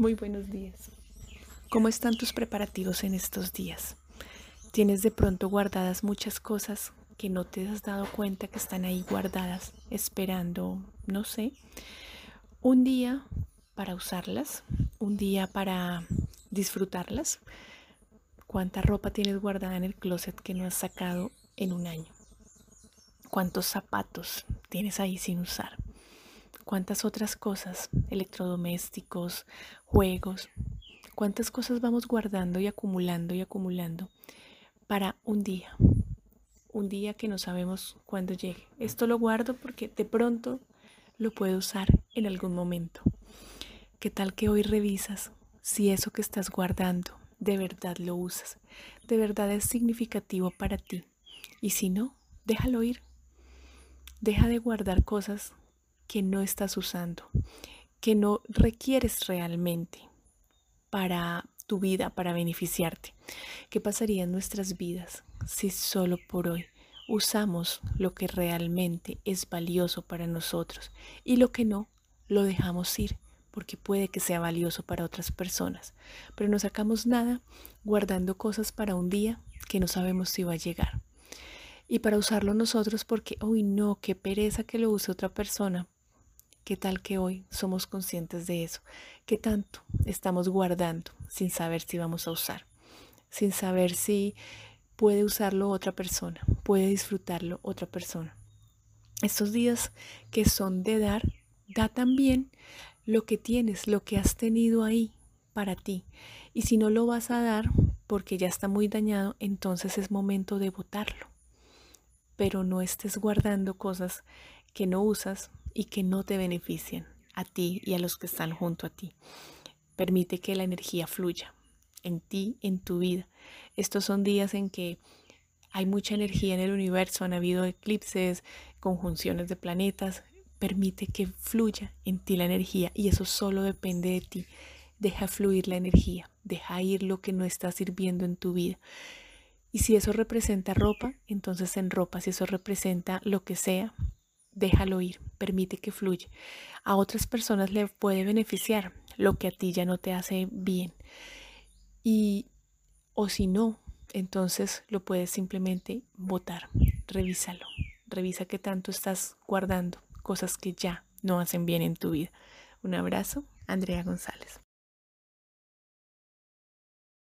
Muy buenos días. ¿Cómo están tus preparativos en estos días? ¿Tienes de pronto guardadas muchas cosas que no te has dado cuenta que están ahí guardadas, esperando, no sé, un día para usarlas, un día para disfrutarlas? ¿Cuánta ropa tienes guardada en el closet que no has sacado en un año? ¿Cuántos zapatos tienes ahí sin usar? ¿Cuántas otras cosas, electrodomésticos, juegos, cuántas cosas vamos guardando y acumulando y acumulando para un día? Un día que no sabemos cuándo llegue. Esto lo guardo porque de pronto lo puedo usar en algún momento. ¿Qué tal que hoy revisas si eso que estás guardando de verdad lo usas? ¿De verdad es significativo para ti? Y si no, déjalo ir Deja de guardar cosas que no estás usando, que no requieres realmente para tu vida, para beneficiarte. ¿Qué pasaría en nuestras vidas si solo por hoy usamos lo que realmente es valioso para nosotros y lo que no lo dejamos ir? porque puede que sea valioso para otras personas, pero no sacamos nada guardando cosas para un día que no sabemos si va a llegar y para usarlo nosotros porque, uy, no, qué pereza que lo use otra persona. ¿Qué tal que hoy somos conscientes de eso? ¿Qué tanto estamos guardando sin saber si vamos a usar? Sin saber si puede usarlo otra persona, puede disfrutarlo otra persona. Estos días que son de dar, da también lo que tienes, lo que has tenido ahí para ti. Y si no lo vas a dar porque ya está muy dañado, entonces es momento de botarlo pero no estés guardando cosas que no usas y que no te benefician a ti y a los que están junto a ti. Permite que la energía fluya en ti, en tu vida. Estos son días en que hay mucha energía en el universo, han habido eclipses, conjunciones de planetas. Permite que fluya en ti la energía y eso solo depende de ti. Deja fluir la energía, deja ir lo que no está sirviendo en tu vida. Y si eso representa ropa, entonces en ropa, si eso representa lo que sea, déjalo ir, permite que fluya. A otras personas le puede beneficiar lo que a ti ya no te hace bien. Y o si no, entonces lo puedes simplemente botar. Revísalo. Revisa qué tanto estás guardando cosas que ya no hacen bien en tu vida. Un abrazo, Andrea González.